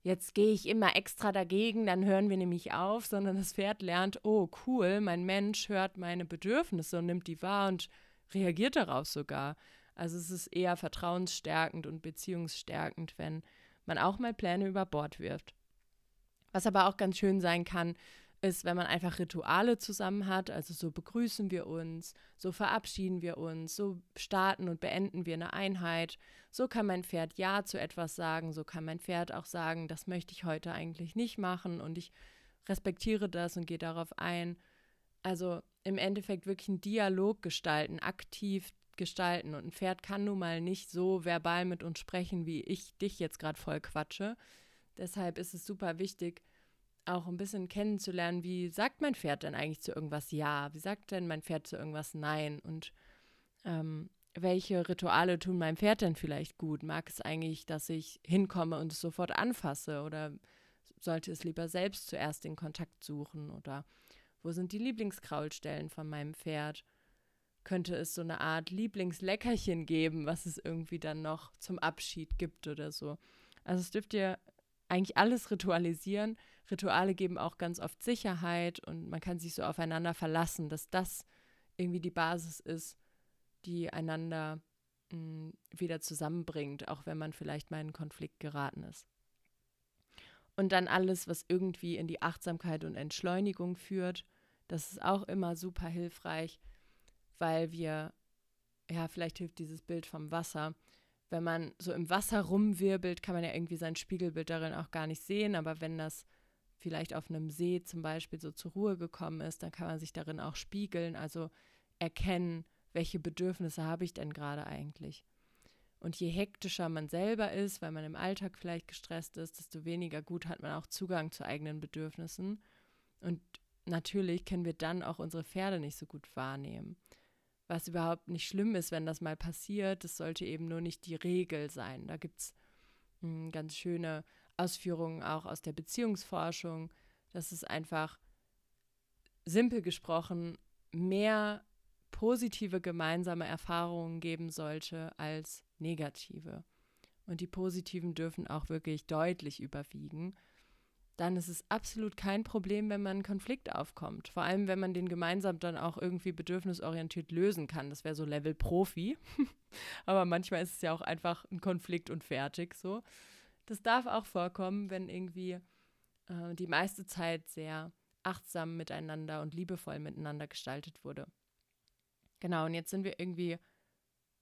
jetzt gehe ich immer extra dagegen, dann hören wir nämlich auf, sondern das Pferd lernt, oh cool, mein Mensch hört meine Bedürfnisse und nimmt die wahr und reagiert darauf sogar. Also es ist eher vertrauensstärkend und beziehungsstärkend, wenn man auch mal Pläne über Bord wirft. Was aber auch ganz schön sein kann, ist, wenn man einfach Rituale zusammen hat, also so begrüßen wir uns, so verabschieden wir uns, so starten und beenden wir eine Einheit. So kann mein Pferd Ja zu etwas sagen, so kann mein Pferd auch sagen, das möchte ich heute eigentlich nicht machen und ich respektiere das und gehe darauf ein. Also im Endeffekt wirklich einen Dialog gestalten, aktiv gestalten. Und ein Pferd kann nun mal nicht so verbal mit uns sprechen, wie ich dich jetzt gerade voll quatsche. Deshalb ist es super wichtig, auch ein bisschen kennenzulernen, wie sagt mein Pferd denn eigentlich zu irgendwas Ja? Wie sagt denn mein Pferd zu irgendwas Nein? Und ähm, welche Rituale tun meinem Pferd denn vielleicht gut? Mag es eigentlich, dass ich hinkomme und es sofort anfasse? Oder sollte es lieber selbst zuerst den Kontakt suchen? Oder Wo sind die Lieblingskraulstellen von meinem Pferd? Könnte es so eine Art Lieblingsleckerchen geben, was es irgendwie dann noch zum Abschied gibt oder so? Also es dürft ihr eigentlich alles ritualisieren. Rituale geben auch ganz oft Sicherheit und man kann sich so aufeinander verlassen, dass das irgendwie die Basis ist, die einander mh, mm, wieder zusammenbringt, auch wenn man vielleicht mal in einen Konflikt geraten ist. Und dann alles, was irgendwie in die Achtsamkeit und Entschleunigung führt, das ist auch immer super hilfreich, weil wir, ja, vielleicht hilft dieses Bild vom Wasser. Wenn man so im Wasser rumwirbelt, kann man ja irgendwie sein Spiegelbild darin auch gar nicht sehen, aber wenn das vielleicht auf einem See zum Beispiel so zur Ruhe gekommen ist, dann kann man sich darin auch spiegeln, also erkennen, welche Bedürfnisse habe ich denn gerade eigentlich. Und je hektischer man selber ist, weil man im Alltag vielleicht gestresst ist, desto weniger gut hat man auch Zugang zu eigenen Bedürfnissen. Und natürlich können wir dann auch unsere Pferde nicht so gut wahrnehmen. Was überhaupt nicht schlimm ist, wenn das mal passiert. Das sollte eben nur nicht die Regel sein. Da gibt es hm, ganz schöne Ausführungen auch aus der Beziehungsforschung, dass es einfach simpel gesprochen mehr positive gemeinsame Erfahrungen geben sollte als negative. Und die positiven dürfen auch wirklich deutlich überwiegen. Dann ist es absolut kein Problem, wenn man einen Konflikt aufkommt. Vor allem, wenn man den gemeinsam dann auch irgendwie bedürfnisorientiert lösen kann. Das wäre so Level Profi. (laughs) Aber manchmal ist es ja auch einfach ein Konflikt und fertig so. Das darf auch vorkommen, wenn irgendwie äh, die meiste Zeit sehr achtsam miteinander und liebevoll miteinander gestaltet wurde. Genau, und jetzt sind wir irgendwie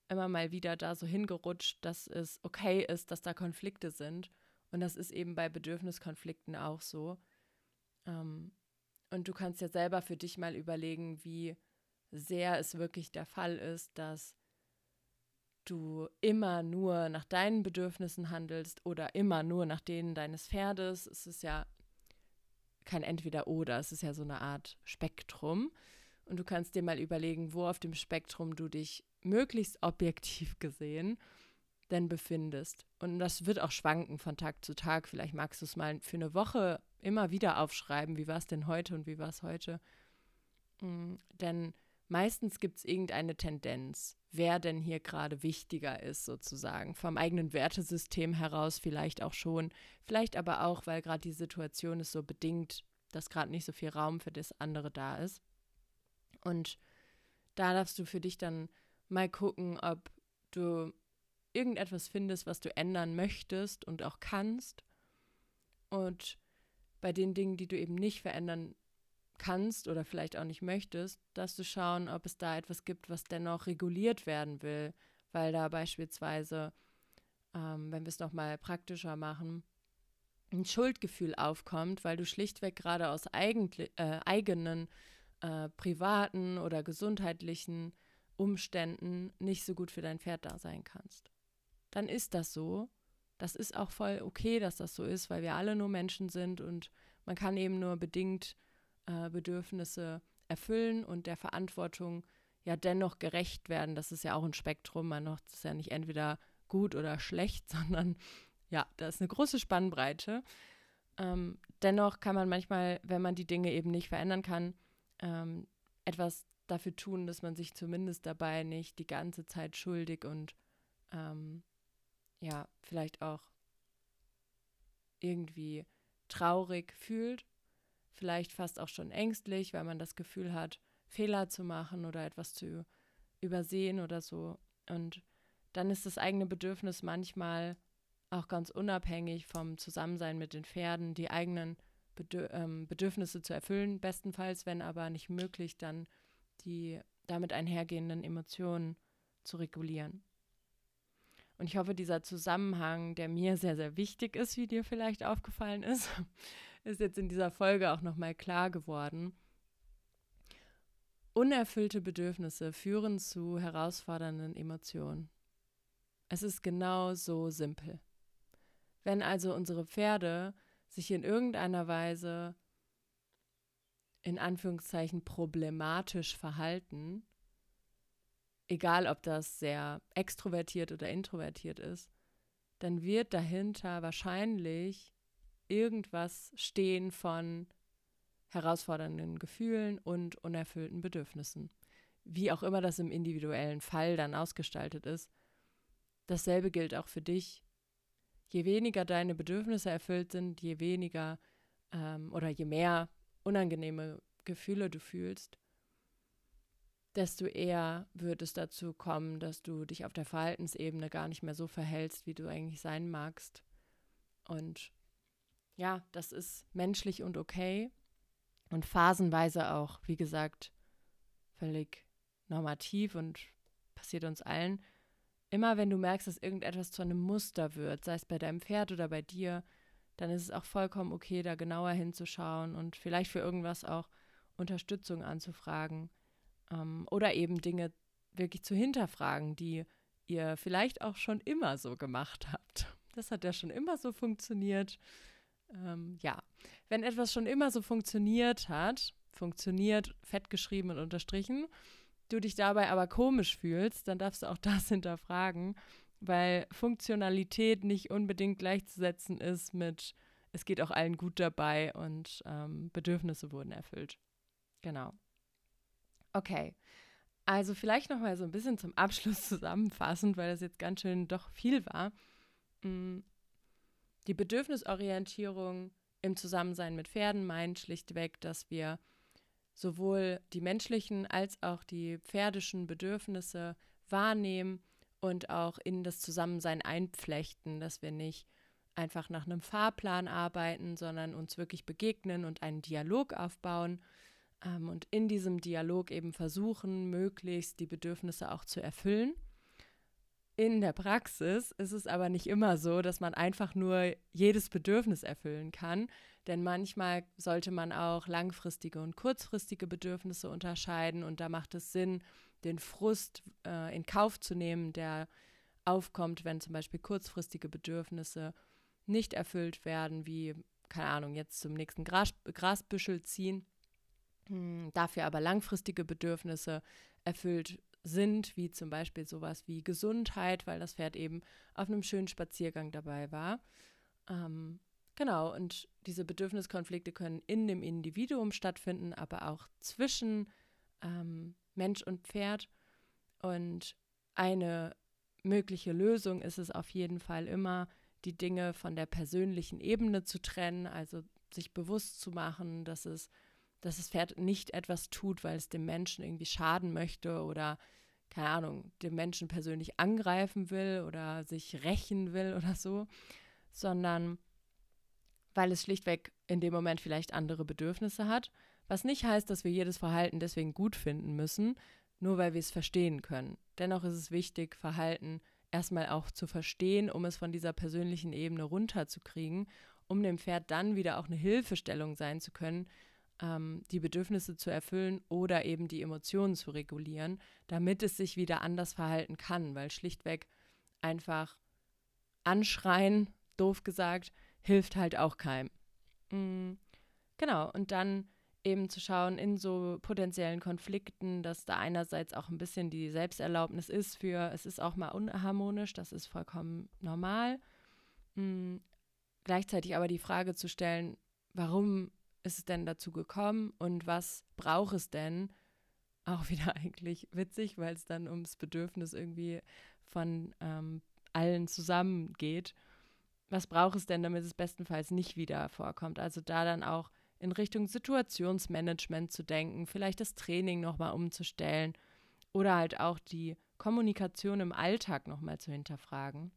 immer mal wieder da so hingerutscht, dass es okay ist, dass da Konflikte sind. Und das ist eben bei Bedürfniskonflikten auch so. Ähm, und du kannst ja selber für dich mal überlegen, wie sehr es wirklich der Fall ist, dass du immer nur nach deinen Bedürfnissen handelst oder immer nur nach denen deines Pferdes. Es ist ja kein Entweder-Oder, es ist ja so eine Art Spektrum. Und du kannst dir mal überlegen, wo auf dem Spektrum du dich möglichst objektiv gesehen denn befindest. Und das wird auch schwanken von Tag zu Tag. Vielleicht magst du es mal für eine Woche immer wieder aufschreiben, wie war es denn heute und wie war es heute. Mhm. Denn meistens gibt es irgendeine Tendenz, wer denn hier gerade wichtiger ist, sozusagen. Vom eigenen Wertesystem heraus vielleicht auch schon. Vielleicht aber auch, weil gerade die Situation es so bedingt, dass gerade nicht so viel Raum für das andere da ist. Und da darfst du für dich dann mal gucken, ob du irgendetwas findest, was du ändern möchtest und auch kannst. Und bei den Dingen, die du eben nicht verändern kannst oder vielleicht auch nicht möchtest, dass du schauen, ob es da etwas gibt, was dennoch reguliert werden will, weil da beispielsweise, ähm, wenn wir es nochmal praktischer machen, ein Schuldgefühl aufkommt, weil du schlichtweg gerade aus äh, eigenen äh, privaten oder gesundheitlichen Umständen nicht so gut für dein Pferd da sein kannst. Dann ist das so. Das ist auch voll okay, dass das so ist, weil wir alle nur Menschen sind und man kann eben nur bedingt äh, Bedürfnisse erfüllen und der Verantwortung ja dennoch gerecht werden. Das ist ja auch ein Spektrum. Man macht es ja nicht entweder gut oder schlecht, (laughs) sondern ja, da ist eine große Spannbreite. Ähm, dennoch kann man manchmal, wenn man die Dinge eben nicht verändern kann, ähm, etwas dafür tun, dass man sich zumindest dabei nicht die ganze Zeit schuldig und ähm, ja, vielleicht auch irgendwie traurig fühlt, vielleicht fast auch schon ängstlich, weil man das Gefühl hat, Fehler zu machen oder etwas zu übersehen oder so. Und dann ist das eigene Bedürfnis manchmal auch ganz unabhängig vom Zusammensein mit den Pferden, die eigenen Bedür ähm, Bedürfnisse zu erfüllen, bestenfalls, wenn aber nicht möglich, dann die damit einhergehenden Emotionen zu regulieren. Und ich hoffe, dieser Zusammenhang, der mir sehr, sehr wichtig ist, wie dir vielleicht aufgefallen ist, ist jetzt in dieser Folge auch nochmal klar geworden. Unerfüllte Bedürfnisse führen zu herausfordernden Emotionen. Es ist genau so simpel. Wenn also unsere Pferde sich in irgendeiner Weise in Anführungszeichen problematisch verhalten, egal ob das sehr extrovertiert oder introvertiert ist, dann wird dahinter wahrscheinlich irgendwas stehen von, herausfordernden Gefühlen und unerfüllten Bedürfnissen. Wie auch immer das im individuellen Fall dann ausgestaltet ist. Dasselbe gilt auch für dich. Je weniger deine Bedürfnisse erfüllt sind, je weniger ähm, oder je mehr unangenehme Gefühle du fühlst, desto eher wird es dazu kommen, dass du dich auf der Verhaltensebene gar nicht mehr so verhältst, wie du eigentlich sein magst. Und ja, das ist menschlich und okay und phasenweise auch, wie gesagt, völlig normativ und passiert uns allen. Immer wenn du merkst, dass irgendetwas zu einem Muster wird, sei es bei deinem Pferd oder bei dir, dann ist es auch vollkommen okay, da genauer hinzuschauen und vielleicht für irgendwas auch Unterstützung anzufragen ähm, oder eben Dinge wirklich zu hinterfragen, die ihr vielleicht auch schon immer so gemacht habt. Das hat ja schon immer so funktioniert. Ähm, ja, wenn etwas schon immer so funktioniert hat, funktioniert, fett geschrieben und unterstrichen, du dich dabei aber komisch fühlst, dann darfst du auch (laughs) das hinterfragen, weil Funktionalität nicht unbedingt gleichzusetzen ist mit, es geht auch allen gut dabei und ähm, Bedürfnisse wurden erfüllt. Genau. Okay. Also vielleicht noch mal so ein bisschen zum Abschluss (laughs) zusammenfassend, weil das jetzt ganz schön doch viel war. Die Bedürfnisorientierung im Zusammensein mit Pferden meint schlichtweg, dass wir sowohl die menschlichen als auch die pferdischen Bedürfnisse wahrnehmen und auch in das Zusammensein einpflechten, dass wir nicht einfach nach einem Fahrplan arbeiten, sondern uns wirklich begegnen und einen Dialog aufbauen ähm, und in diesem Dialog eben versuchen, möglichst die Bedürfnisse auch zu erfüllen. In der Praxis ist es aber nicht immer so, dass man einfach nur jedes Bedürfnis erfüllen kann, denn manchmal sollte man auch langfristige und kurzfristige Bedürfnisse unterscheiden. Und da macht es Sinn, den Frust äh, in Kauf zu nehmen, der aufkommt, wenn zum Beispiel kurzfristige Bedürfnisse nicht erfüllt werden, wie, keine Ahnung, jetzt zum nächsten Gras, Grasbüschel ziehen. Hm, dafür aber langfristige Bedürfnisse erfüllt sind, wie zum Beispiel sowas wie Gesundheit, weil das Pferd eben auf einem schönen Spaziergang dabei war. Ähm, genau, und diese Bedürfniskonflikte können in dem Individuum stattfinden, aber auch zwischen ähm, Mensch und Pferd. Und eine mögliche Lösung ist es auf jeden Fall immer, die Dinge von der persönlichen Ebene zu trennen, also sich bewusst zu machen, dass es dass das Pferd nicht etwas tut, weil es dem Menschen irgendwie schaden möchte oder, keine Ahnung, dem Menschen persönlich angreifen will oder sich rächen will oder so, sondern weil es schlichtweg in dem Moment vielleicht andere Bedürfnisse hat, was nicht heißt, dass wir jedes Verhalten deswegen gut finden müssen, nur weil wir es verstehen können. Dennoch ist es wichtig, Verhalten erstmal auch zu verstehen, um es von dieser persönlichen Ebene runterzukriegen, um dem Pferd dann wieder auch eine Hilfestellung sein zu können, ähm, die Bedürfnisse zu erfüllen oder eben die Emotionen zu regulieren, damit es sich wieder anders verhalten kann, weil schlichtweg einfach anschreien, doof gesagt, hilft halt auch keinem. Mhm. Genau, und dann eben zu schauen in so potenziellen Konflikten, dass da einerseits auch ein bisschen die Selbsterlaubnis ist für, es ist auch mal unharmonisch, das ist vollkommen normal. Mhm. Gleichzeitig aber die Frage zu stellen, warum ist es denn dazu gekommen und was braucht es denn? Auch (laughs) wieder eigentlich witzig, weil es dann ums Bedürfnis irgendwie von ähm, allen zusammen geht. Was braucht es denn, damit es bestenfalls nicht wieder vorkommt? Also da dann auch in Richtung Situationsmanagement zu denken, vielleicht das Training nochmal umzustellen oder halt auch die Kommunikation im Alltag nochmal zu hinterfragen.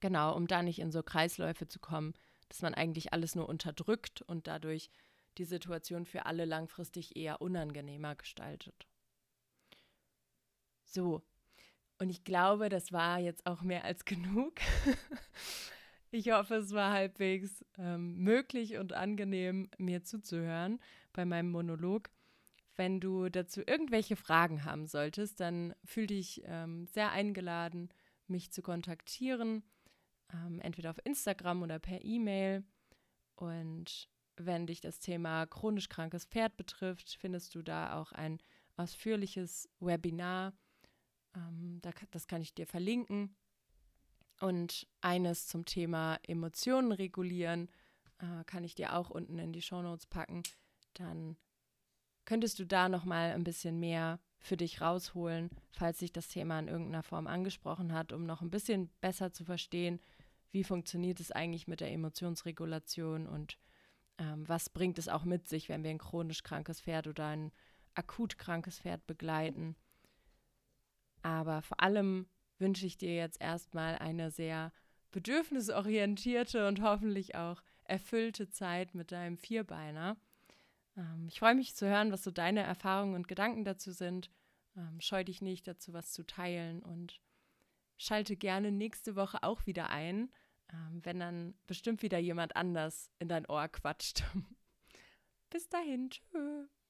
Genau, um da nicht in so Kreisläufe zu kommen, dass man eigentlich alles nur unterdrückt und dadurch die Situation für alle langfristig eher unangenehmer gestaltet. So, und ich glaube, das war jetzt auch mehr als genug. (laughs) ich hoffe, es war halbwegs ähm, möglich und angenehm, mir zuzuhören bei meinem Monolog. Wenn du dazu irgendwelche Fragen haben solltest, dann fühl dich ähm, sehr eingeladen, mich zu kontaktieren ähm, entweder auf Instagram oder per E-Mail. Und wenn dich das Thema chronisch krankes Pferd betrifft, findest du da auch ein ausführliches Webinar. Ähm, da, das kann ich dir verlinken. Und eines zum Thema Emotionen regulieren äh, kann ich dir auch unten in die Shownotes packen. dann könntest du da noch mal ein bisschen mehr für dich rausholen, falls sich das Thema in irgendeiner Form angesprochen hat, um noch ein bisschen besser zu verstehen, wie funktioniert es eigentlich mit der Emotionsregulation und ähm, was bringt es auch mit sich, wenn wir ein chronisch krankes Pferd oder ein akut krankes Pferd begleiten. Aber vor allem wünsche ich dir jetzt erstmal eine sehr bedürfnisorientierte und hoffentlich auch erfüllte Zeit mit deinem Vierbeiner. Ähm, ich freue mich zu hören, was so deine Erfahrungen und Gedanken dazu sind. Ähm, scheu dich nicht dazu, was zu teilen und schalte gerne nächste Woche auch wieder ein, wenn dann bestimmt wieder jemand anders in dein Ohr quatscht. (laughs) Bis dahin, tschüss.